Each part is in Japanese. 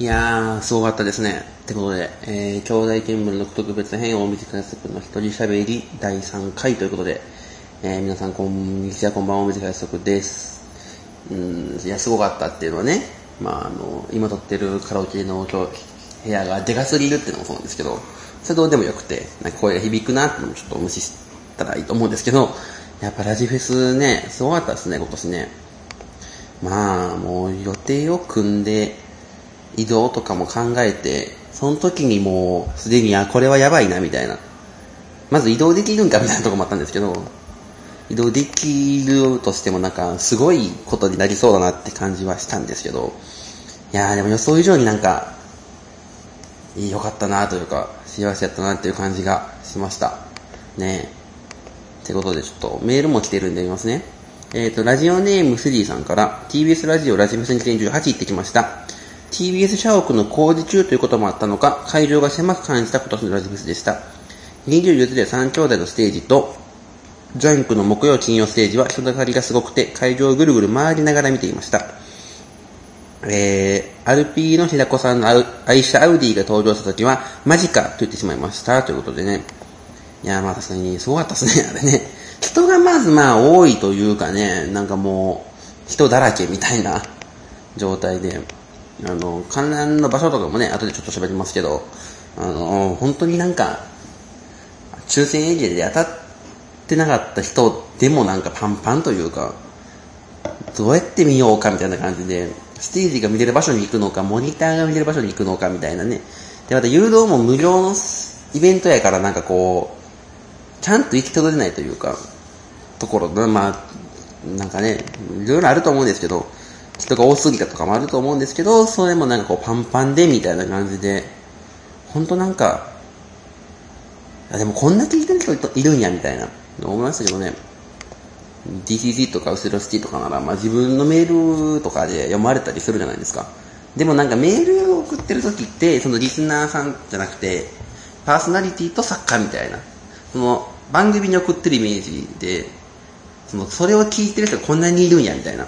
いやー、すごかったですね。ってことで、えー、兄弟見聞の特別編大水観測の一人喋り第3回ということで、えー、皆さんこんにちは、こんばんは、大水観測です。うん、いや、すごかったっていうのはね、まあ、あの、今撮ってるカラオケの部屋がでかすぎるっていうのもそうなんですけど、それどうでもよくて、なんか声が響くなってのもちょっと無視したらいいと思うんですけど、やっぱラジフェスね、すごかったですね、今年ね。まあ、もう予定を組んで、移動とかも考えて、その時にもう、すでに、あ、これはやばいな、みたいな。まず移動できるんか、みたいなとこもあったんですけど、移動できるとしてもなんか、すごいことになりそうだなって感じはしたんですけど、いやーでも予想以上になんか、良かったなというか、幸せやったなっていう感じがしました。ねえ。ってことでちょっとメールも来てるんで読みますね。えっ、ー、と、ラジオネームスリーさんから、TBS ラジオラジフェス2018行ってきました。TBS 社屋の工事中ということもあったのか、会場が狭く感じた今年のラジフェスでした。24時で3兄弟のステージと、ジャンクの木曜金曜ステージは人だかりがすごくて、会場をぐるぐる回りながら見ていました。えー、アルピーの平子さんの愛車アウディが登場した時は、マジかと言ってしまいました。ということでね。いや、まあ確かにすごかったですね、あれね。人がまずまあ多いというかね、なんかもう、人だらけみたいな状態で、あの、観覧の場所とかもね、後でちょっと喋りますけど、あの、本当になんか、抽選エリアで当たってなかった人でもなんかパンパンというか、どうやって見ようかみたいな感じで、ステージが見れる場所に行くのか、モニターが見れる場所に行くのかみたいなね。で、また誘導も無料のイベントやからなんかこう、ちゃんと行き届けないというか、ところ、まあ、なんかね、いろいろあると思うんですけど、人が多すぎたとかもあると思うんですけど、それもなんかこうパンパンでみたいな感じで、ほんとなんか、あでもこんな聞いてる人いるんやみたいな思いましたけどね。DCC とかウセロシティとかなら、まあ、自分のメールとかで読まれたりするじゃないですか。でもなんかメールを送ってる時って、そのリスナーさんじゃなくて、パーソナリティと作家みたいな、その番組に送ってるイメージで、そのそれを聞いてる人がこんなにいるんやみたいな。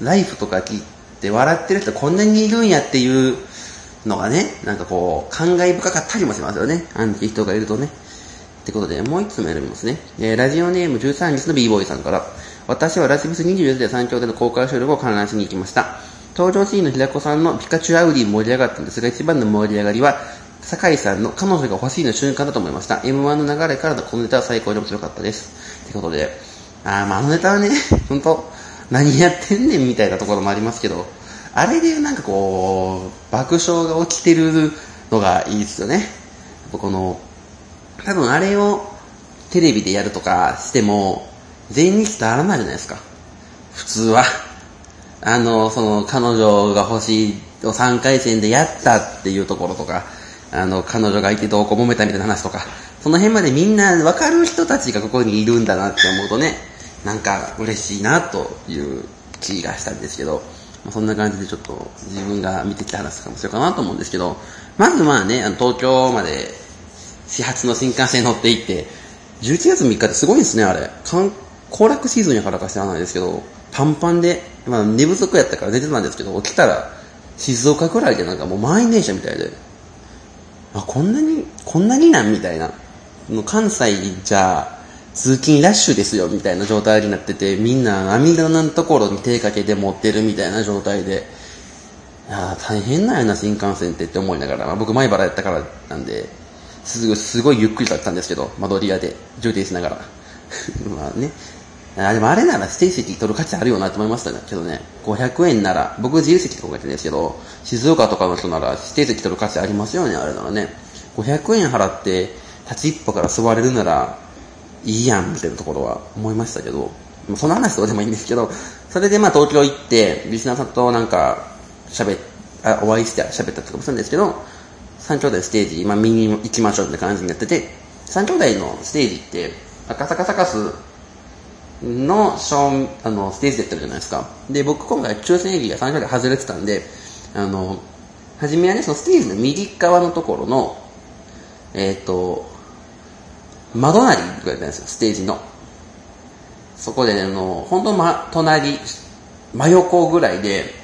ライフとか聞いて笑ってる人こんなにいるんやっていうのがね、なんかこう、感慨深かったりもしますよね。アンチ人がいるとね。ってことで、もう一つメール見ますね。えー、ラジオネーム13日の b ボーイさんから、私はラジフス24時で3丁での公開収録を観覧しに行きました。登場シーンの平子さんのピカチュウアウディ盛り上がったんですが、一番の盛り上がりは、酒井さんの彼女が欲しいの瞬間だと思いました。M1 の流れからのこのネタは最高に面白かったです。ってことで、あーまあ、あのネタはね、本当何やってんねんみたいなところもありますけど、あれでなんかこう、爆笑が起きてるのがいいですよね。この、多分あれをテレビでやるとかしても、全日伝わらないじゃないですか。普通は。あの、その、彼女が欲しいを3回戦でやったっていうところとか、あの、彼女がいてどうこう揉めたみたいな話とか、その辺までみんな分かる人たちがここにいるんだなって思うとね、なんか嬉しいなという気がしたんですけど、まあ、そんな感じでちょっと自分が見てきた話とかもしようかなと思うんですけど、まずまあね、あの東京まで始発の新幹線乗って行って、11月3日ってすごいんですね、あれ。行楽シーズンやからか知らないですけど、パンパンで、まあ寝不足やったから寝てたんですけど、起きたら静岡くらいでなんかもう満員電車みたいで、あ、こんなに、こんなになんみたいな。関西じゃ通勤ラッシュですよみたいな状態になってて、みんな涙のところに手かけて持ってるみたいな状態で、いや大変なんやな、新幹線ってって思いながら、まあ、僕前原やったからなんで、すごい、すごいゆっくりだったんですけど、窓際で、充電しながら。まあね。あ、でもあれなら指定席取る価値あるよなと思いましたねけどね。500円なら、僕自由席とかやってるんですけど、静岡とかの人なら指定席取る価値ありますよね、あれならね。500円払って、立ち一歩から座れるなら、いいやん、みたいなところは思いましたけど、その話どうでもいいんですけど、それでまあ東京行って、リスナーさんとなんか、喋あ、お会いして喋ったとかもするんですけど、三兄弟ステージ、まあ見に行きましょうって感じになってて、三兄弟のステージって、赤坂サカスのショーあの、ステージでやってるじゃないですか。で、僕今回抽選エリア三兄弟外れてたんで、あの、はじめはね、そのステージの右側のところの、えっ、ー、と、窓なりとかやったんですよ、ステージの。そこで、ねあの、本当ま、隣、真横ぐらいで、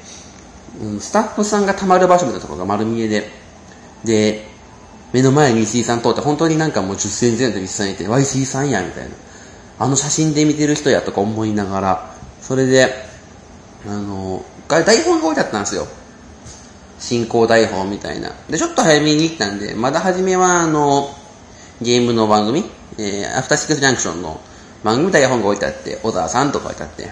うん、スタッフさんが溜まる場所みたいなところが丸見えで、で、目の前に石井さん通って、本当になんかもう10センチぐらいの石井さんいて、わ、石井さんや、みたいな。あの写真で見てる人やとか思いながら、それで、あの、台本が置いてあったんですよ。進行台本みたいな。で、ちょっと早めに行ったんで、まだ初めはあの、ゲームの番組、えー、アフターシックスジャンクションの番組台本が置いてあって、小沢さんとか置いてあって、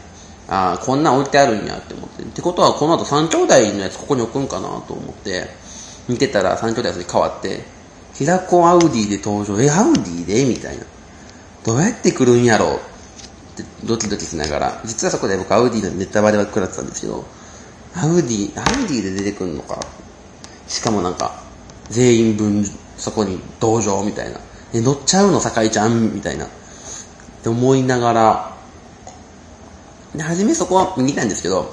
ああ、こんなん置いてあるんやって思って。ってことは、この後三兄弟のやつここに置くんかなと思って、見てたら三兄弟に変わって、平子アウディで登場、え、アウディでみたいな。どうやって来るんやろう？ってドキドキしながら、実はそこで僕アウディのネタバレは食らってたんですけど、アウディ、アウディで出てくんのか？しかもなんか、全員分そこに登場みたいな。え、乗っちゃうの？酒井ちゃん？みたいな。って思いながら、で、初めそこは見たんですけど、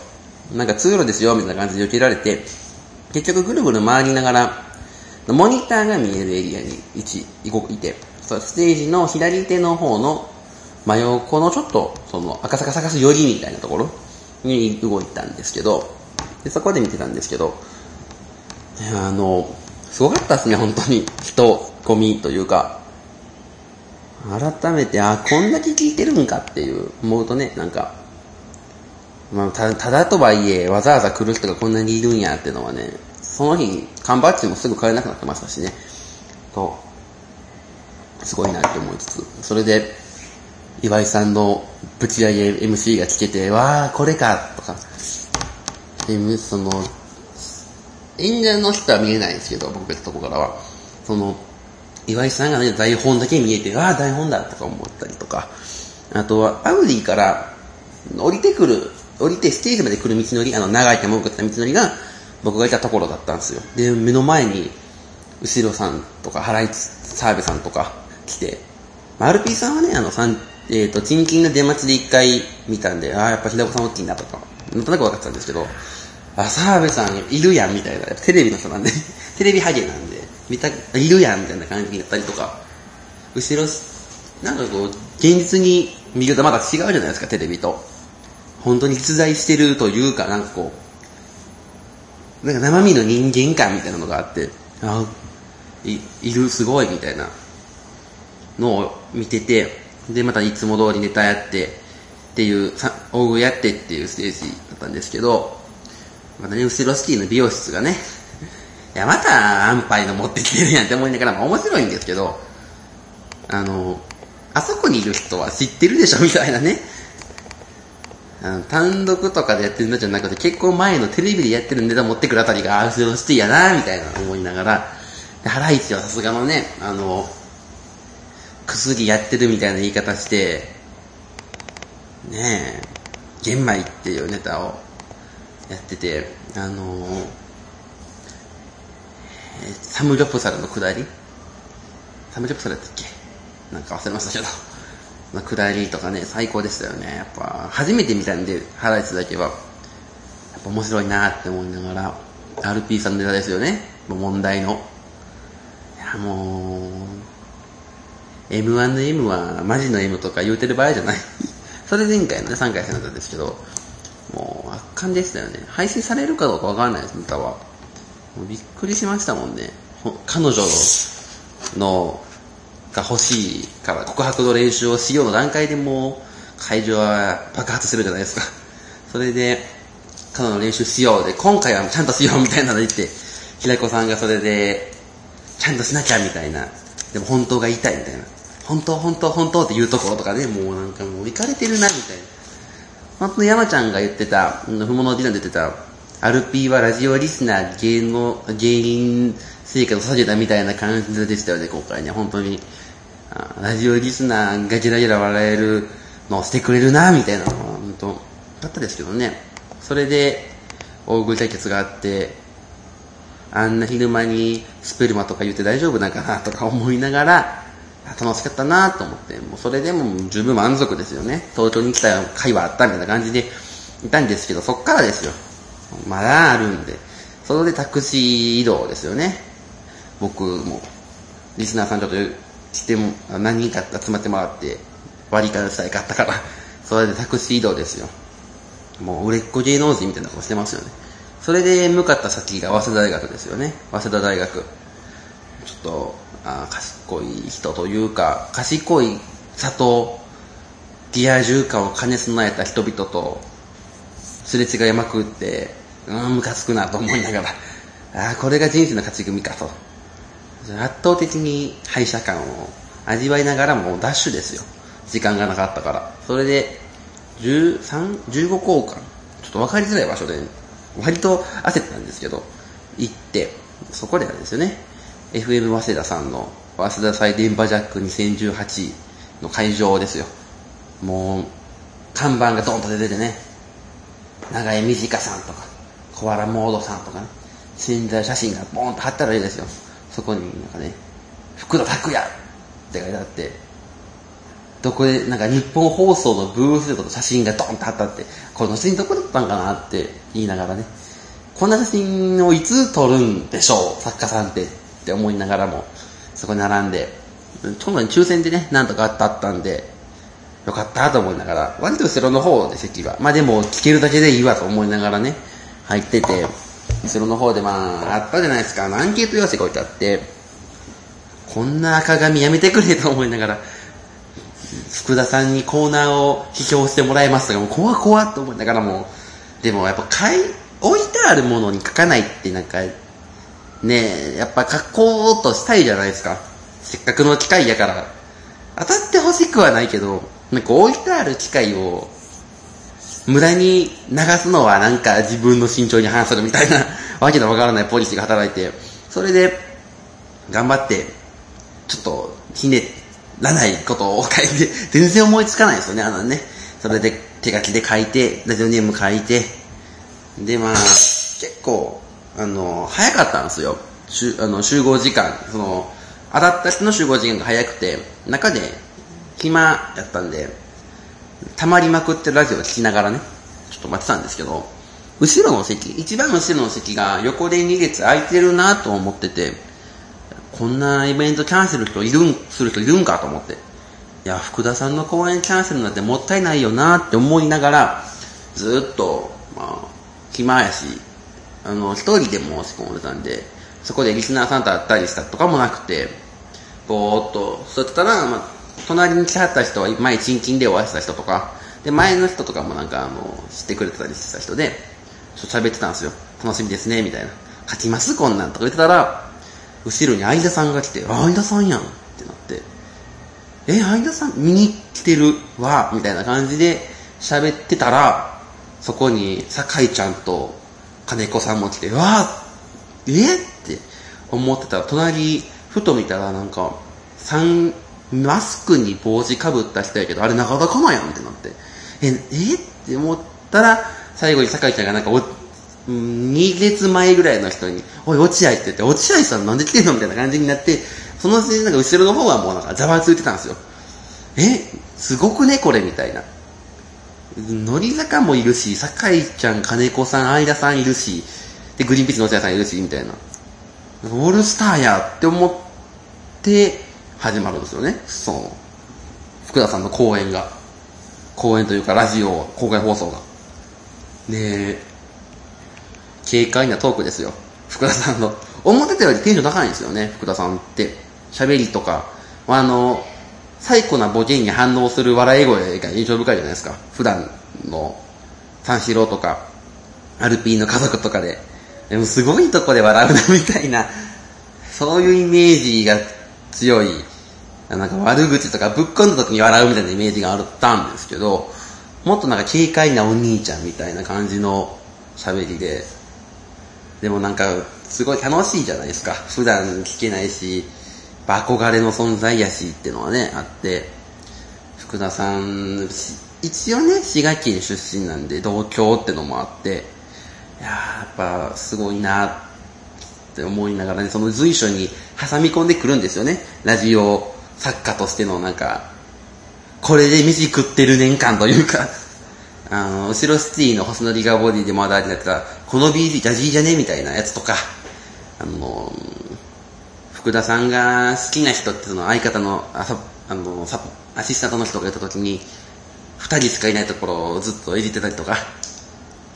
なんか通路ですよ、みたいな感じで避けられて、結局ぐるぐる回りながら、モニターが見えるエリアに一、いて、ステージの左手の方の真横のちょっと、その赤坂サカス寄りみたいなところに動いたんですけど、でそこで見てたんですけど、あの、すごかったですね、本当に。人、込みというか、改めて、あ、こんだけ聞いてるんかっていう、思うとね、なんか、まあ、たただとはいえ、わざわざ来る人がこんなにいるんやっていうのはね、その日、缶バッジもすぐ買えなくなってましたしね、と、すごいなって思いつつ、それで、岩井さんのぶち上げ MC が聞けて、わあ、これか、とか、で、その、演者の人は見えないんですけど、僕別のとこからは、その、岩井さんがね、台本だけ見えて、ああ、台本だとか思ったりとか、あとは、アウディから降りてくる、降りてステージまで来る道のり、あの、長い手も送った道のりが、僕がいたところだったんですよ。で、目の前に、後ろさんとか、原市澤部さんとか来て、まあ、RP さんはね、あの、さん、えっ、ー、と、チンキンの出待ちで一回見たんで、ああ、やっぱ平子さん大きいなとか、なんとなく分かってたんですけど、あ、澤部さんいるやんみたいな、テレビの人なんで、テレビハゲなんで、見た、いるやんみたいな感じになったりとか、後ろ、なんかこう、現実に見るとまた違うじゃないですか、テレビと。本当に実在してるというか、なんかこう、なんか生身の人間感みたいなのがあって、あいいる、すごいみたいなのを見てて、で、またいつも通りネタやって、っていう、大食いやってっていうステージだったんですけど、またね、後ろスキーの美容室がね、いや、また安牌の持ってきてるやんって思いながら、まあ面白いんですけど、あの、あそこにいる人は知ってるでしょみたいなね。あの単独とかでやってるのじゃなくて、結構前のテレビでやってるネタ持ってくるあたりが、後ろシティやな、みたいな思いながら、で、ハライチはさすがのね、あの、薬やってるみたいな言い方して、ねえ、玄米っていうネタをやってて、あのサムギョプサルの下り？サムギョプサルやったっけ？なんか忘れましたけど。ま、下りとかね、最高でしたよね。やっぱ、初めて見たんで、ハライチだけは、やっぱ面白いなって思いながら、RP さんのネタですよね。もう問題の。いや、もう、M1 の M は、マジの M とか言うてる場合じゃない。それ前回のね、3回戦だったんですけど、もう圧巻でしたよね。配信されるかどうかわからないです、ネタは。びっくりしましたもんね。彼女の、のが欲しいから告白の練習をしようの段階でも会場は爆発するじゃないですか。それで、彼女の練習しようで、今回はちゃんとしようみたいなの言って、平子さんがそれで、ちゃんとしなきゃみたいな。でも本当が言いたいみたいな。本当、本当、本当って言うところとかね、もうなんかもう行かれてるなみたいな。本当に山ちゃんが言ってた、ふものディナーで言ってた、アルピーはラジオリスナー芸能、芸人生活を下げたみたいな感じでしたよね、今回ね。本当に。ラジオリスナーがゲラゲラ笑えるのをしてくれるな、みたいなのは、本当だったですけどね。それで、大食い対決があって、あんな昼間にスペルマとか言って大丈夫なんかなとか思いながら、楽しかったなと思って、もうそれでも十分満足ですよね。東京に来た会はあったみたいな感じでいたんですけど、そっからですよ。まだあるんで。それでタクシー移動ですよね。僕も、リスナーさんちょっとしても、何人か集まってもらって、割り勘さえ買ったから、それでタクシー移動ですよ。もう売れっ子芸能人みたいな顔してますよね。それで向かった先が早稲田大学ですよね。早稲田大学。ちょっと、あ賢い人というか、賢い里、リア充感を兼ね備えた人々と、すれ違いまくって、うん、ムカつくなと思いながら、ああ、これが人生の勝ち組かと。圧倒的に敗者感を味わいながらもダッシュですよ。時間がなかったから。それで、13、15交換。ちょっと分かりづらい場所で、割と焦ったんですけど、行って、そこであれですよね。FM 早稲田さんの、早稲田祭電波ジャック2018の会場ですよ。もう、看板がドンと出ててね、長江短さんとか、小原モードさんとかね、潜在写真がボーンと貼ったらいいですよ。そこになんかね、福田拓也って書いてあって、どこで、なんか日本放送のブースと写真がドンと貼ったって、この写真どこだったんかなって言いながらね、こんな写真をいつ撮るんでしょう、作家さんってって思いながらも、そこに並んで、ちょうど抽選でね、なんとかあったんで、よかったと思いながら、割と後ろの方で席は。まあでも、聞けるだけでいいわと思いながらね、入ってて、後ろの方でまあ、あったじゃないですか、あのアンケート用紙が置いてあって、こんな赤紙やめてくれと思いながら、福田さんにコーナーを批評してもらいますが、もう怖怖と思いながらも、でもやっぱ買い、置いてあるものに書かないってなんか、ね、やっぱ書こうとしたいじゃないですか。せっかくの機会やから。当たってほしくはないけど、なんか置いてある機会を無駄に流すのはなんか自分の身長に反するみたいな わけのわからないポリシーが働いて、それで頑張って、ちょっとひねらないことを書いて、全然思いつかないですよね、あのね。それで手書きで書いて、ラジオネーム書いて、でまあ、結構、あの、早かったんですよ。あの集合時間、その、当たった人の集合時間が早くて、中で暇やったんで、溜まりまくってラジオを聞きながらね、ちょっと待ってたんですけど、後ろの席、一番後ろの席が横で2列空いてるなと思ってて、こんなイベントキャンセル人いるん、する人いるんかと思って。いや、福田さんの公演キャンセルなんてもったいないよなって思いながら、ずっと、まあ、暇やし、あの、一人で申し込んでたんで、そこでリスナーさんと会ったりしたとかもなくて、ぼーっと、そしたら、まあ、隣に来はった人は前チンキンでお会いした人とか、で、前の人とかもなんかあの、知ってくれてたりしてた人で、ちょっと喋ってたんですよ。楽しみですね、みたいな。書きますこんなんとか言ってたら、後ろに相田さんが来て、あ相田さんやんってなって、え、相田さん見に来てるわ、みたいな感じで喋ってたら、そこに酒井ちゃんと金子さんも来て、わえ？って思ってたら、隣、ふと見たらなんか、三マスクに帽子かぶった人やけど、あれ中田かなやんってなって。え、えって思ったら、最後に酒井ちゃんがなんかお、2列前ぐらいの人に、おい、落合って言って、落合さんなんで来てんのみたいな感じになって、その時点なんか後ろの方はもうなんかざわついてたんですよ。え、すごくねこれみたいな。乃木坂もいるし、酒井ちゃん、金子さん、相田さんいるし、で、グリーンピースの落合さんいるし、みたいな。オールスターやって思って、始まるんですよね。その、福田さんの講演が。講演というか、ラジオ、公開放送が。で、軽快なトークですよ。福田さんの。思ってたよりテンション高いんですよね、福田さんって。喋りとか。あの、最古なボケに反応する笑い声が印象深いじゃないですか。普段の三四郎とか、アルピーの家族とかで。でもすごいとこで笑うなみたいな、そういうイメージが強い、なんか悪口とかぶっ込んだ時に笑うみたいなイメージがあったんですけど、もっとなんか軽快なお兄ちゃんみたいな感じの喋りで、でもなんかすごい楽しいじゃないですか。普段聞けないし、憧れの存在やしっていうのはね、あって、福田さん、一応ね、滋賀県出身なんで同郷ってのもあって、いややっぱすごいなって思いながらね、その随所に挟み込んでくるんですよね。ラジオ作家としてのなんか、これで飯食ってる年間というか、あの、後ろシティの細野リガーボディでまだあれだった、この BG ジャジーじゃねみたいなやつとか、あの、福田さんが好きな人ってその相方の、ああの、サアシスタントの人がいた時に、二人しかいないところをずっといじってたりとか、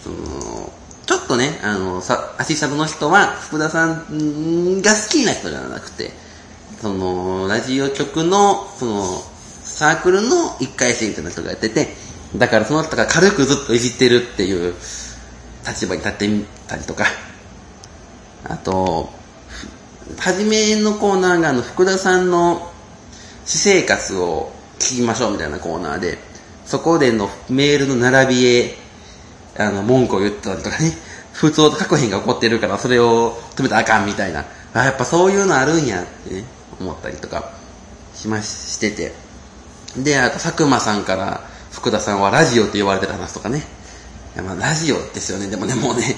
その、ちょっとね、あの、さ、アシスタントの人は、福田さんが好きな人じゃなくて、その、ラジオ局の、その、サークルの一回生みたいな人がやってて、だからその人が軽くずっといじってるっていう立場に立ってみたりとか、あと、初めのコーナーがあの、福田さんの私生活を聞きましょうみたいなコーナーで、そこでのメールの並びへ、あの、文句を言ったりとかね、普通と確変が起こってるからそれを止めたらあかんみたいな、あ、やっぱそういうのあるんやってね、思ったりとかしましてて。で、あと佐久間さんから福田さんはラジオって言われてる話とかね。いやまあラジオですよね。でもね、もうね、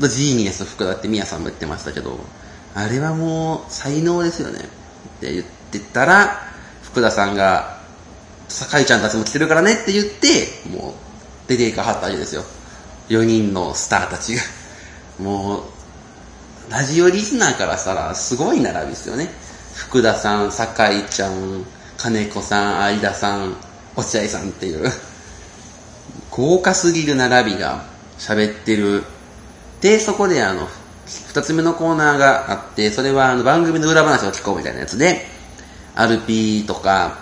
ジーニアス福田って宮さんも言ってましたけど、あれはもう才能ですよね。って言ってたら、福田さんが、酒井ちゃんたちも来てるからねって言って、もう出ていかはったわけですよ。4人のスターたちが。もう、ラジオリスナーからしたらすごい並びですよね。福田さん、酒井ちゃん、金子さん、相田さん、落合さんっていう、豪華すぎる並びが喋ってる。で、そこであの、二つ目のコーナーがあって、それはあの番組の裏話を聞こうみたいなやつで、アルピーとか、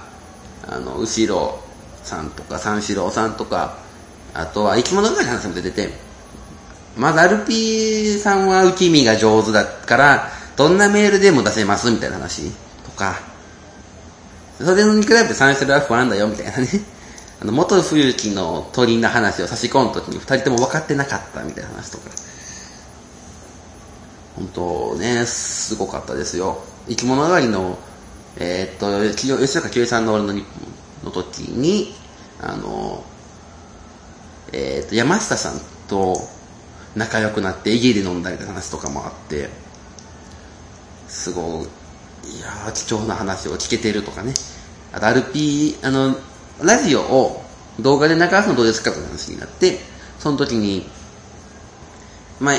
あの、後ろさんとか、三四郎さんとか、あとは生き物係の話も出てて、まずアルピーさんは受け身が上手だから、どんなメールでも出せますみたいな話とか、それに比べて三四郎は不安だよみたいなね。あの、元冬木の鳥の話を差し込むときに二人とも分かってなかったみたいな話とか。本当ね、すごかったですよ。生き物狩りの、えー、っと、吉岡清さんの俺の日本の時に、あの、えー、っと、山下さんと仲良くなって家で飲んだりって話とかもあって、すごい、いやー貴重な話を聞けてるとかね。あと、RP、あの、ラジオを動画で流すのどうですかという話になって、その時に、まあ、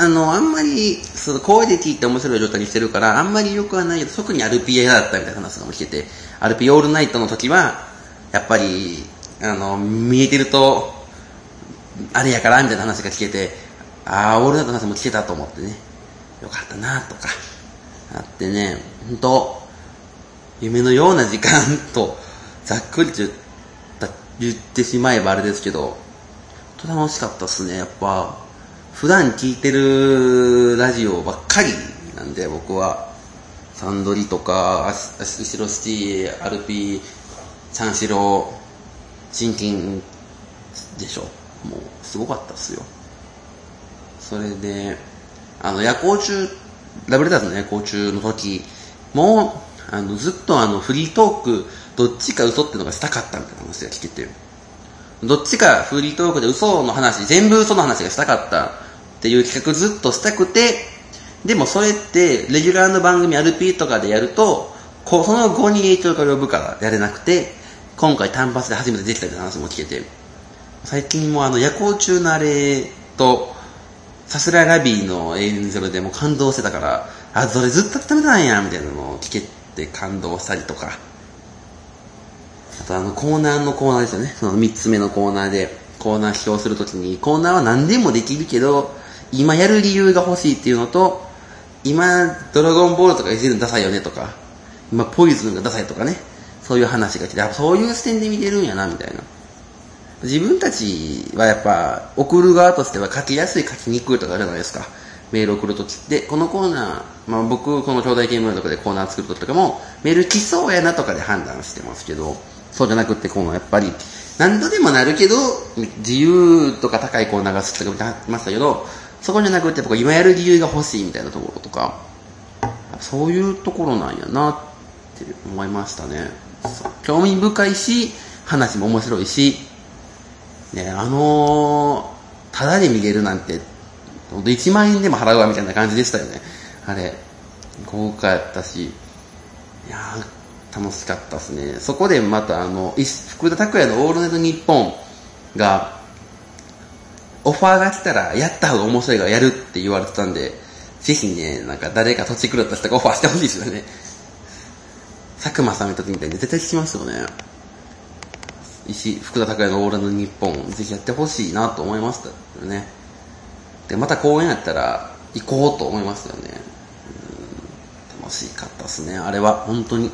あの、あんまり、その声で聞いて面白い状態にしてるから、あんまり良くはないけど、特に RPA だったみたいな話が聞けて、RP オールナイトの時は、やっぱり、あの、見えてると、あれやから、みたいな話が聞けて、ああ、オールナイトの話も聞けたと思ってね、よかったな、とか、あってね、本当夢のような時間と、ざっくり言っ言ってしまえばあれですけど、と楽しかったっすね、やっぱ。普段聞いてるラジオばっかりなんで、僕は。サンドリとか、後ろシティ、アルピー、三四郎、チンキンでしょ。もう、すごかったっすよ。それで、あの、夜行中、ラブレターズの夜行中の時も、あの、ずっとあの、フリートーク、どっちか嘘ってのがしたかったみたいな話が聞けて、どっちかフリートークで嘘の話、全部嘘の話がしたかったっていう企画ずっとしたくて、でもそれって、レギュラーの番組 RP とかでやると、こその後に影響が及ぶからやれなくて、今回単発で初めてできたって話も聞けて、最近もあの夜行中のあれと、さすらラビーの演ゼロでも感動してたから、あ、それずっと温めたんや、みたいなのを聞けて感動したりとか、あとあのコーナーのコーナーですよね。その3つ目のコーナーで、コーナー起用するときに、コーナーは何でもできるけど、今やる理由が欲しいっていうのと、今、ドラゴンボールとかいじるのダサいよねとか、今、ポイズンがダサいとかね、そういう話が来て、やっぱそういう視点で見てるんやな、みたいな。自分たちはやっぱ、送る側としては書きやすい、書きにくいとかあるじゃないですか。メール送るときって、このコーナー、まあ僕、この兄弟ゲームとかでコーナー作るときとかも、メール来そうやなとかで判断してますけど、そうじゃなくて、このやっぱり、何度でもなるけど、自由とか高いコーナーが好きとか見てましたけど、そこじゃなくて、僕今やる理由が欲しいみたいなところとか、そういうところなんやなって思いましたね。興味深いし、話も面白いし、ね、あのー、ただで見れるなんて、ほんと1万円でも払うわみたいな感じでしたよね。あれ、豪華やったし、いや楽しかったですね。そこでまたあの、福田拓也のオールナイトニッポンが、オファーが来たらやった方が面白いからやるって言われてたんで、ぜひね、なんか誰か土地狂った人がオファーしてほしいですよね。佐久間さん見た時みたいに絶対聞きますよね。石、福田拓也のオールナイトニッポン、ぜひやってほしいなと思いましたよね。で、また公演やったら行こうと思いますよね。うん、楽しかったですね、あれは、本当に。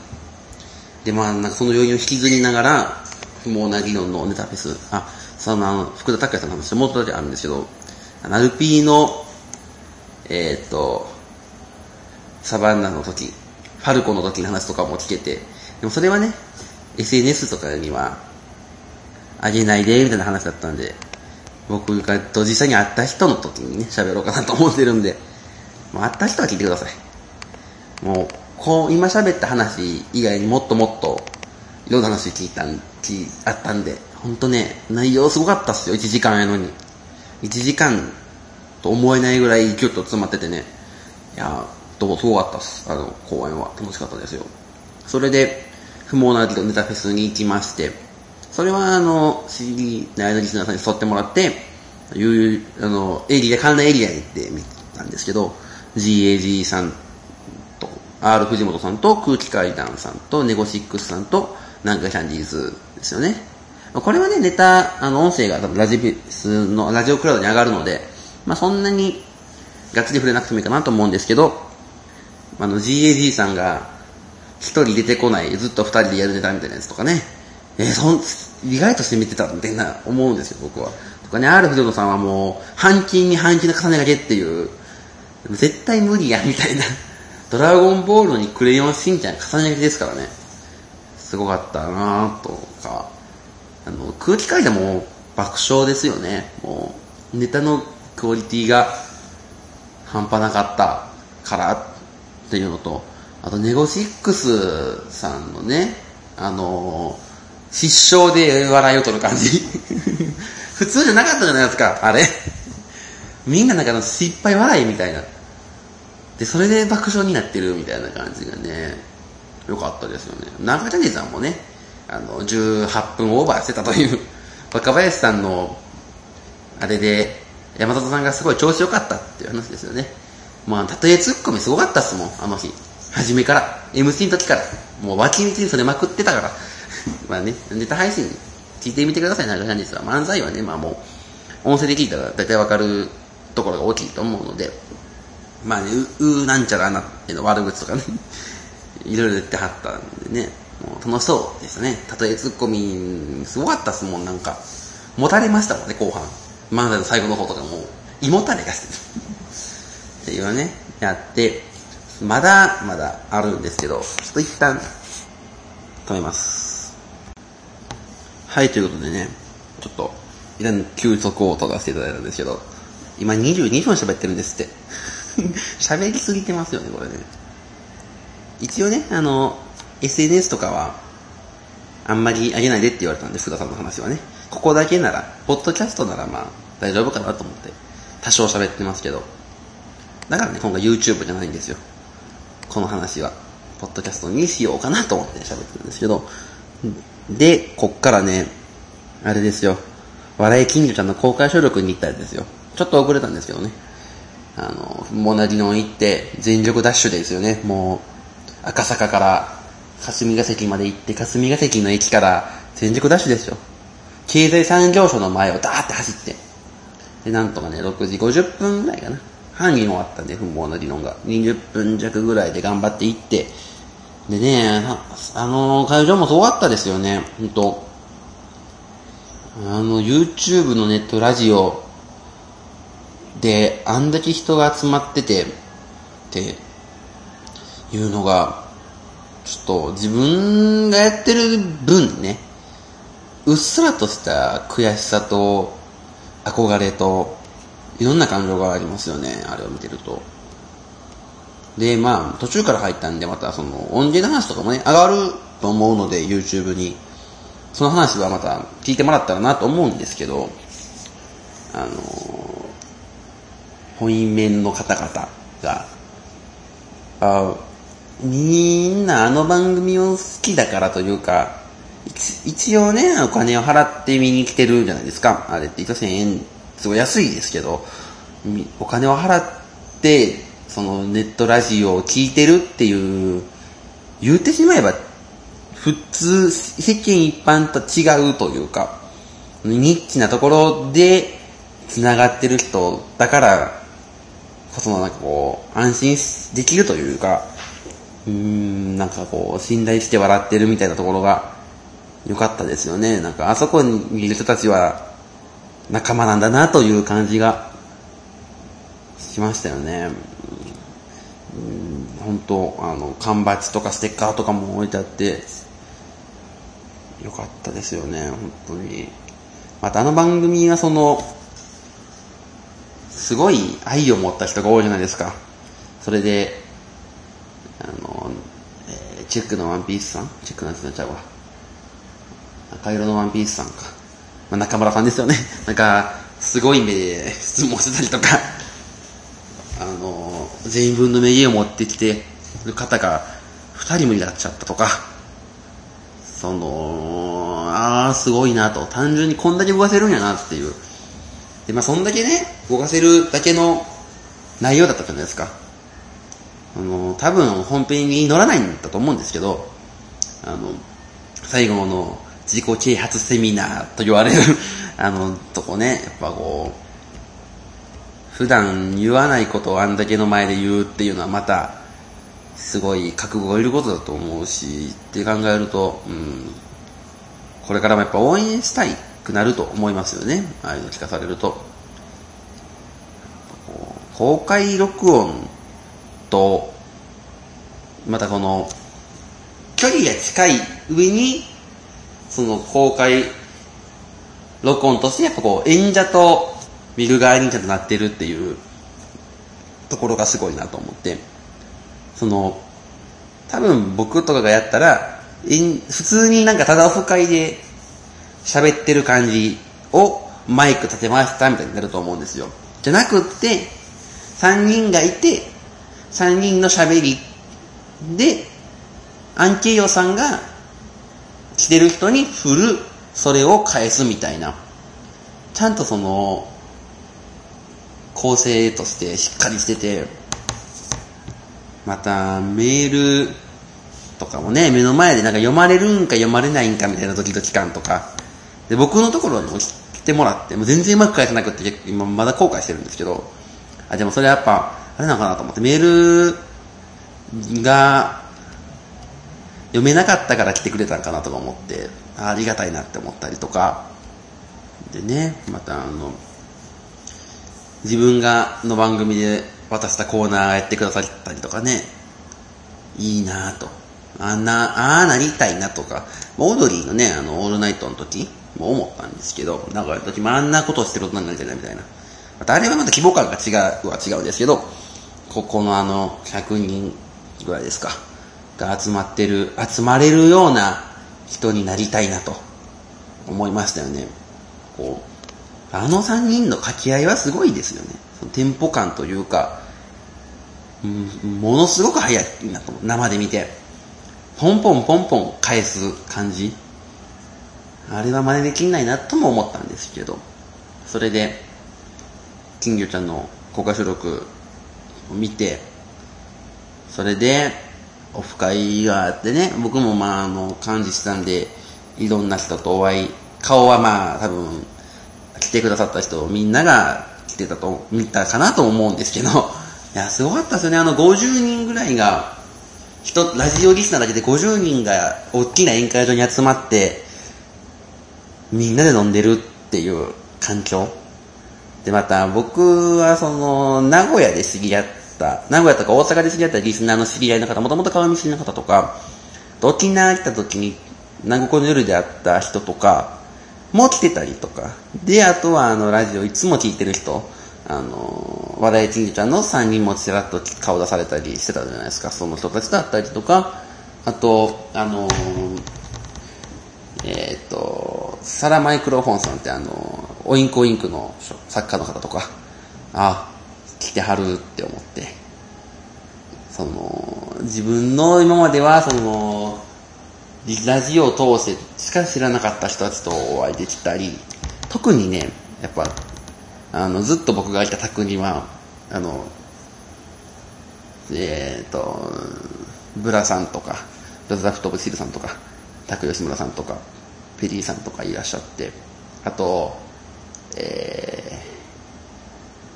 で、まあ、なんかその余韻を引きずりながら、不毛な議論のネタフェス、あ、そのあの、福田拓也さんの話もう一つだけあるんですけど、ナルピーの、えー、っと、サバンナの時、ファルコの時の話とかも聞けて、でもそれはね、SNS とかには、あげないで、みたいな話だったんで、僕がと実際に会った人の時にね、喋ろうかなと思ってるんで、もう会った人は聞いてください。もう、こう、今喋った話以外にもっともっと、いろんな話聞いたん、聞あったんで、ほんとね、内容すごかったっすよ、1時間やのに。1時間と思えないぐらいギュッと詰まっててね。いやどうすごかったっす。あの、公演は。楽しかったですよ。それで、不毛なネタフェスに行きまして、それはあの、CD の間リスナーさんに誘ってもらって、いう、あの、エリア、関連エリアに行ってみたんですけど、GAG さんと、R 藤本さんと、空気階段さんと、ネゴシックスさんと、南海キャンディーズですよね。これはね、ネタ、あの、音声が多分ラジビスの、ラジオクラウドに上がるので、まあそんなに、がっつり触れなくてもいいかなと思うんですけど、あの、GAG さんが、一人出てこない、ずっと二人でやるネタみたいなやつとかね、えー、そん、意外として見てたみたいな思うんですよ、僕は。とかね、R 藤野さんはもう、半金に半金の重ねがけっていう、絶対無理や、みたいな。ドラゴンボールにクレヨンしんちゃん重ねがけですからね。すごかったなとか。あの、空気階段も爆笑ですよね。もう、ネタのクオリティが半端なかったからっていうのと、あと、ネゴシックスさんのね、あの失笑で笑いを取る感じ。普通じゃなかったじゃないですか、あれ。みんななんかの失敗笑いみたいな。で、それで爆笑になってるみたいな感じがね、よかったですよね。中谷さんもね、あの、18分オーバーしてたという、若林さんの、あれで、山里さんがすごい調子良かったっていう話ですよね。まあ、たとえツッコミすごかったっすもん、あの日。初めから。MC の時から。もう脇道にそれまくってたから。まあね、ネタ配信聞いてみてください、中谷さん。漫才はね、まあもう、音声で聞いたら大体わかるところが大きいと思うので、まあね、う、うなんちゃらなっての悪口とかね、いろいろ言ってはったんでね、もう楽しそうでしたね。たとえツッコミ、すごかったっすもん、なんか。もたれましたもんね、後半。漫才の最後の方とかも、胃もたれがしてる。っていうね、やって、まだまだあるんですけど、ちょっと一旦止めます。はい、ということでね、ちょっと、一旦休息を取らせていただいたんですけど、今22分喋ってるんですって。喋りすぎてますよね、これね。一応ね、あの、SNS とかは、あんまりあげないでって言われたんで、福田さんの話はね。ここだけなら、ポッドキャストならまあ、大丈夫かなと思って、多少喋ってますけど。だからね、今回 YouTube じゃないんですよ。この話は、ポッドキャストにしようかなと思って喋ってるんですけど、で、こっからね、あれですよ、笑い金魚ちゃんの公開収録に行ったんですよ。ちょっと遅れたんですけどね。あの、モナリノン行って、全力ダッシュですよね。もう、赤坂から霞ヶ関まで行って、霞ヶ関の駅から全力ダッシュですよ。経済産業省の前をダーって走って。で、なんとかね、6時50分ぐらいかな。半に終わったんで、不毛な理論が。20分弱ぐらいで頑張っていって、でね、あの、会場もすごかったですよね、ほんと。あの、YouTube のネットラジオで、あんだけ人が集まってて、っていうのが、ちょっと自分がやってる分ね、うっすらとした悔しさと憧れといろんな感情がありますよね、あれを見てると。で、まあ、途中から入ったんで、またその、音源の話とかもね、上がると思うので、YouTube に。その話はまた聞いてもらったらなと思うんですけど、あの本因面の方々が、あみんなあの番組を好きだからというか、一応ね、お金を払って見に来てるじゃないですか。あれって一応1000円すごい安いですけど、お金を払って、そのネットラジオを聞いてるっていう、言ってしまえば、普通、世間一般と違うというか、ニッチなところで繋がってる人だからこそのなんかこう、安心できるというか、うーん、なんかこう、信頼して笑ってるみたいなところが良かったですよね。なんかあそこにいる人たちは仲間なんだなという感じがしましたよね。本当あの、缶バッジとかステッカーとかも置いてあって、よかったですよね、本当に。またあの番組はその、すごい愛を持った人が多いじゃないですか。それで、あの、えー、チェックのワンピースさん？チェックなんてなっちゃうわ。赤色のワンピースさんか。まあ、中村さんですよね。なんか、すごい目で質問してたりとか、あの、全員分の名言を持ってきてる方が2人もいらっしゃったとか、その、ああ、すごいなと。単純にこんだけ動かせるんやなっていう。で、まあ、そんだけね、動かせるだけの内容だったじゃないですか。あの、多分本編に乗らないんだと思うんですけど、あの、最後の自己啓発セミナーと言われるあの、とこね、やっぱこう、普段言わないことをあんだけの前で言うっていうのはまた、すごい覚悟がいることだと思うし、って考えると、うん、これからもやっぱ応援したいくなると思いますよね。ああいうの聞かされると。公開録音と、またこの、距離が近い上に、その公開録音としてやっぱこう演者と見る側にちゃんとなってるっていうところがすごいなと思って。その、多分僕とかがやったら、普通になんかただオフ会で喋ってる感じをマイク立てましたみたいになると思うんですよ。じゃなくって、3人がいて、3人の喋りで、アンケイヨさんが来てる人に振る、それを返すみたいな。ちゃんとその、構成としてしっかりしてて、またメールとかもね、目の前でなんか読まれるんか読まれないんかみたいなドキドキ感とか、で、僕のところに来てもらって、もう全然うまく返せなくて、今まだ後悔してるんですけど、あ、でもそれやっぱ、あれなのかなと思って、メールが読めなかったから来てくれたんかなとか思って、あありがたいなって思ったりとか、でね、またあの、自分がの番組で渡したコーナーやってくださったりとかね、いいなぁと。あんな、ああなりたいなとか、オードリーのね、あの、オールナイトの時も思ったんですけど、なんか時もあんなことしてる大人になりたいなみたいな。またあれはまた規模感が違うは違うんですけど、ここのあの、100人ぐらいですか、が集まってる、集まれるような人になりたいなと思いましたよね。こう、あの3人の掛け合いはすごいですよね。そのテンポ感というか、うん、ものすごく速いなと、生で見て。ポンポンポンポン返す感じ。あれは真似できないなとも思ったんですけど、それで、金魚ちゃんの公開収録を見て、それで、オフ会があってね、僕もまあ、あの、幹事したんで、いろんな人とお会い、顔はまあ、多分、来てくださった人、みんなが来てたと、見たかなと思うんですけど、いや、すごかったですよね。あの、50人ぐらいが、人、ラジオリスナーだけで50人が大きな宴会場に集まって、みんなで飲んでるっていう環境。で、また僕はその、名古屋で知り合った、名古屋とか大阪で知り合ったリスナーの知り合いの方、もともと顔見知りの方とか、沖縄来た時に、南国の夜で会った人とか、も来てたりとか。で、あとはあの、ラジオいつも聞いてる人、あの、和田一ちゃんの3人もちらっと顔出されたりしてたじゃないですか。その人たちだったりとか、あと、あのえっ、ー、と、サラマイクロフォンさんってあの、オインクオインクの作家の方とか、あ、来てはるって思って、その、自分の今までは、その、ラジオを通してしか知らなかった人たちとお会いできたり、特にね、やっぱ、あの、ずっと僕がいた宅には、あの、えっ、ー、と、ブラさんとか、ブラザフトブシルさんとか、拓吉村さんとか、ペリーさんとかいらっしゃって、あと、え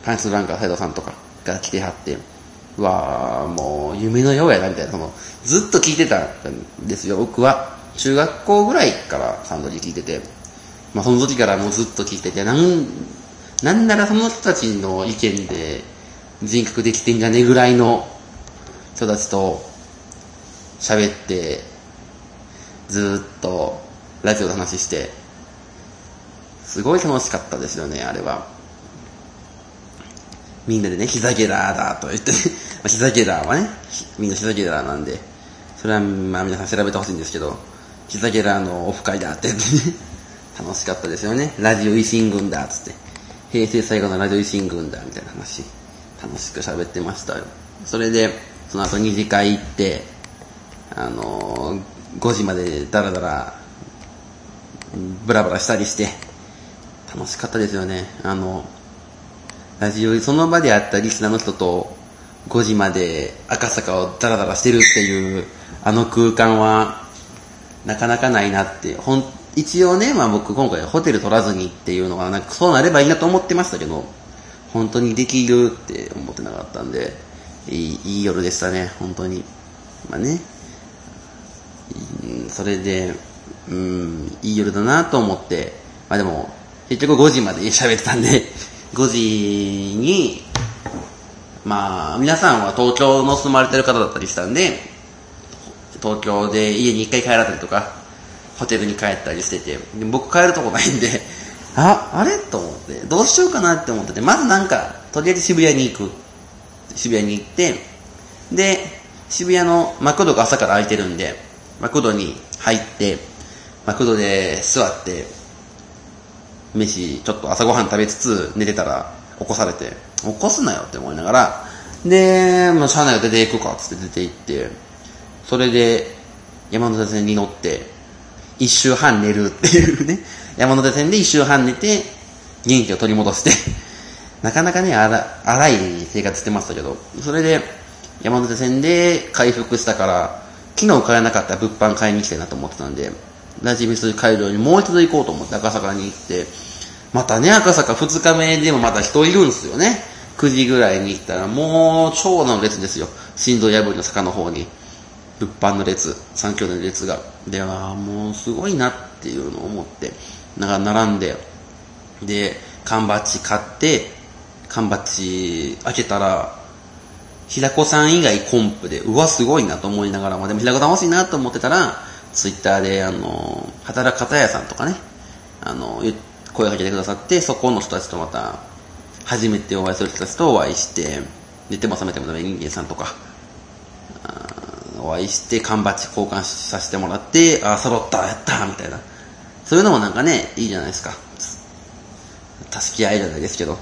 カンスランカー斎藤さんとかが来てはって、わーもう夢のようやなみたいな、その、ずっと聞いてたんですよ、僕は。中学校ぐらいからサンドリー聞いてて、まあその時からもうずっと聞いてて、なん、なんならその人たちの意見で人格できてんじゃねぐらいの人たちと喋って、ずっとラジオで話して、すごい楽しかったですよね、あれは。みんなでね、膝ゲラーだと言ってね、膝ゲラーはね、みんな膝ゲラーなんで、それはまあ皆さん調べてほしいんですけど、膝ゲラーのオフ会だって言ってね、楽しかったですよね。ラジオ維新軍だっつって、平成最後のラジオ維新軍だみたいな話、楽しく喋ってましたよ。それで、その後二次会行って、あのー、5時までダラダラ、ブラブラしたりして、楽しかったですよね。あの、ラジオ、その場で会ったリスナーの人と5時まで赤坂をダラダラしてるっていう、あの空間は、なかなかないなって、ほん、一応ね、まあ僕今回ホテル取らずにっていうのは、なんかそうなればいいなと思ってましたけど、本当にできるって思ってなかったんで、いい、いい夜でしたね、本当に。まあね。それで、うん、いい夜だなと思って、まあでも、結局5時まで喋ってたんで、5時に、まあ、皆さんは東京の住まれてる方だったりしたんで、東京で家に一回帰られたりとか、ホテルに帰ったりしてて、で僕帰るとこないんで、あ、あれ？と思って、どうしようかなって思ってて、まずなんか、とりあえず渋谷に行く。渋谷に行って、で、渋谷のマクドが朝から空いてるんで、マクドに入って、マクドで座って、飯、ちょっと朝ごはん食べつつ寝てたら起こされて、起こすなよって思いながら、で、まあ、車内を出ていくかっつって出て行って、それで山手線に乗って、一周半寝るっていうね、山手線で一周半寝て、元気を取り戻してなかなかね、荒い生活してましたけど、それで山手線で回復したから、昨日買えなかったら物販買いに来てなと思ってたんで、ラジミス会場にもう一度行こうと思って赤坂に行って、またね、赤坂2日目でもまた人いるんですよね。9時ぐらいに行ったらもう超の列ですよ。心臓破りの坂の方に。物販の列、三兄弟の列が。で、はもうすごいなっていうのを思って、なんか並んで、で、缶バッジ買って、缶バッジ開けたら、平子さん以外コンプで、うわ、すごいなと思いながらも、でも平子さん欲しいなと思ってたら、ツイッターで、あの、働く方屋さんとかね、あの、声かけてくださって、そこの人たちとまた、初めてお会いする人たちとお会いして、寝ても覚めてもダメ人間さんとか、お会いして、缶バッジ交換させてもらって、あ、揃った、やったみたいな。そういうのもなんかね、いいじゃないですか。助け合いじゃないですけど、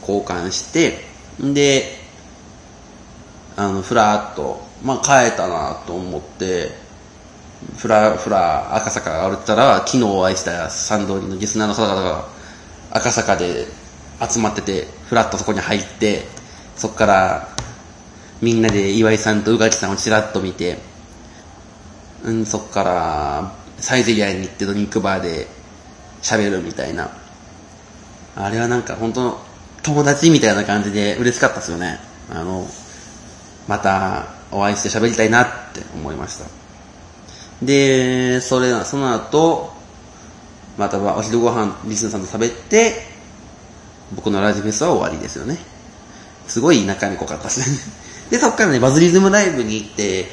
交換して、んで、あの、ふらーっと、まあ、帰ったなと思って、ふらふら赤坂歩ったら、昨日お会いしたサンドリのリスナーの方々が赤坂で集まってて、ふらっとそこに入って、そこからみんなで岩井さんと宇垣さんをちらっと見て、うん、そこからサイゼリアに行ってドリンクバーで喋るみたいな。あれはなんか本当友達みたいな感じで嬉しかったですよね。あの、またお会いして喋りたいなって思いました。で、それ、その後、またお昼ご飯リスナーさんと食べて、僕のラジフェスは終わりですよね。すごい中身濃かったですね。で、そっからね、バズリズムライブに行って、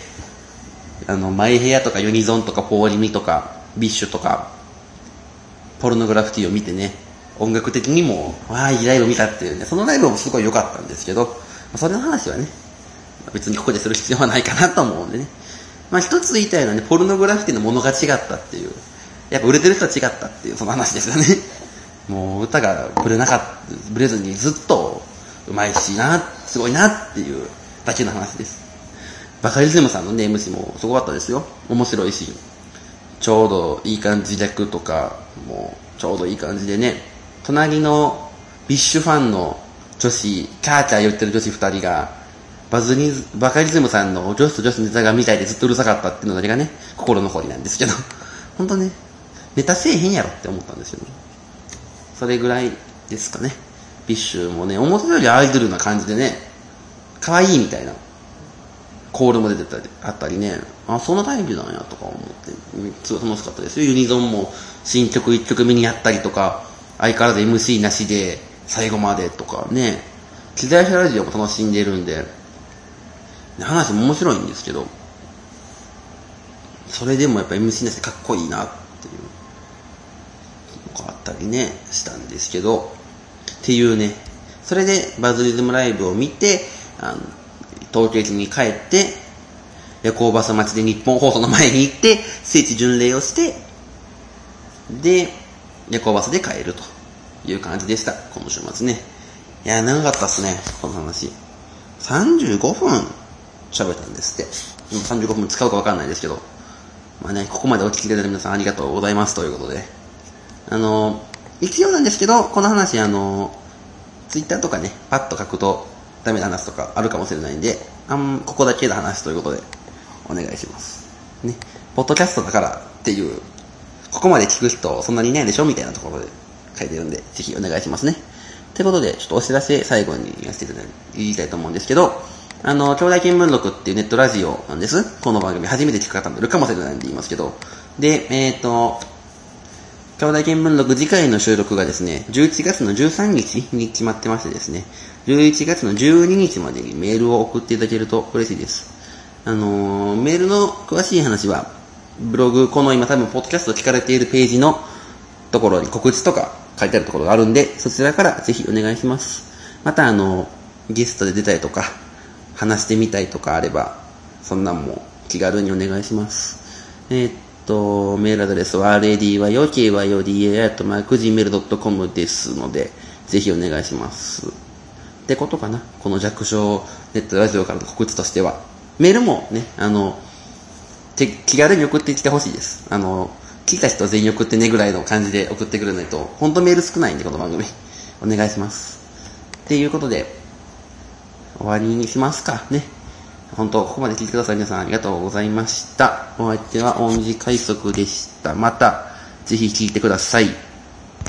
あの、マイヘアとかユニゾンとかフォーリミとか、 BiSH とか、ポルノグラフィティを見てね、音楽的にも、わあ、いいライブ見たっていうね、そのライブもすごい良かったんですけど、それの話はね、別にここでする必要はないかなと思うんでね。まあ一つ言いたいのはね、ポルノグラフィティのものが違ったっていう。やっぱ売れてる人は違ったっていう、その話ですよね。もう歌がぶれなかった、ぶれずにずっとうまいしな、すごいなっていうだけの話です。バカリズムさんのね、MC もすごかったですよ。面白いし、ちょうどいい感じ逆とか、もうちょうどいい感じでね、隣の BiSH ファンの女子、キャーキャー言ってる女子二人が、バズニズ、バカリズムさんの女子と女子のネタが見たいでずっとうるさかったっていうのだけがね、心残りなんですけど、本当ね、ネタせえへんやろって思ったんですよね。それぐらいですかね。 BiSH もね、思ったよりアイドルな感じでね、可愛いみたいな、コールも出てたり、あったりね、あ、そんなタイプなんやとか思って、すごい楽しかったですよ。ユニゾンも新曲1曲目にやったりとか、相変わらず MC なしで最後までとかね、時代者ラジオも楽しんでるんで、話も面白いんですけど、それでもやっぱ MC なしでかっこいいなっていうのがあったりね、したんですけど、っていうね、それでバズリズムライブを見て、あの東京駅に帰って、夜行バス待ちで日本放送の前に行って、聖地巡礼をして、で、夜行バスで帰るという感じでした。この週末ね。いや、長かったっすね、この話。35分喋ったんですって。今35分使うかわかんないですけど。まあね、ここまでお聞きいただいた皆さんありがとうございますということで。あの、一応なんですけど、この話、あの、ツイッターとかね、パッと書くとダメな話とかあるかもしれないんで、あん、ここだけの話ということで、お願いします。ね。ポッドキャストだからっていう、ここまで聞く人そんなにいないでしょみたいなところで書いてるんで、ぜひお願いしますね。ということで、ちょっとお知らせ最後に言わせていただき、たいと思うんですけど、あの、兄弟見聞録っていうネットラジオなんです。この番組初めて聞く方もいるかもしれないんで言いますけど。で、えっ、ー、と、兄弟見聞録次回の収録がですね、11月の13日に決まってましてですね、11月の12日までにメールを送っていただけると嬉しいです。あのー、メールの詳しい話は、ブログ、この今多分、ポッドキャスト聞かれているページのところに告知とか書いてあるところがあるんで、そちらからぜひお願いします。また、あの、ゲストで出たりとか、話してみたいとかあれば、そんなんも気軽にお願いします。えー、っと、メールアドレスは radyokyoda.gmail.com ですので、ぜひお願いします。ってことかな？この弱小ネットラジオからの告知としては。メールもね、あの、気軽に送ってきてほしいです。あの、聞いた人全員送ってねぐらいの感じで送ってくれないと、ほんとメール少ないんで、この番組。お願いします。っていうことで、終わりにしますかね。本当、ここまで聞いてください。皆さんありがとうございました。お相手は、音字快速でした。また、ぜひ聞いてください。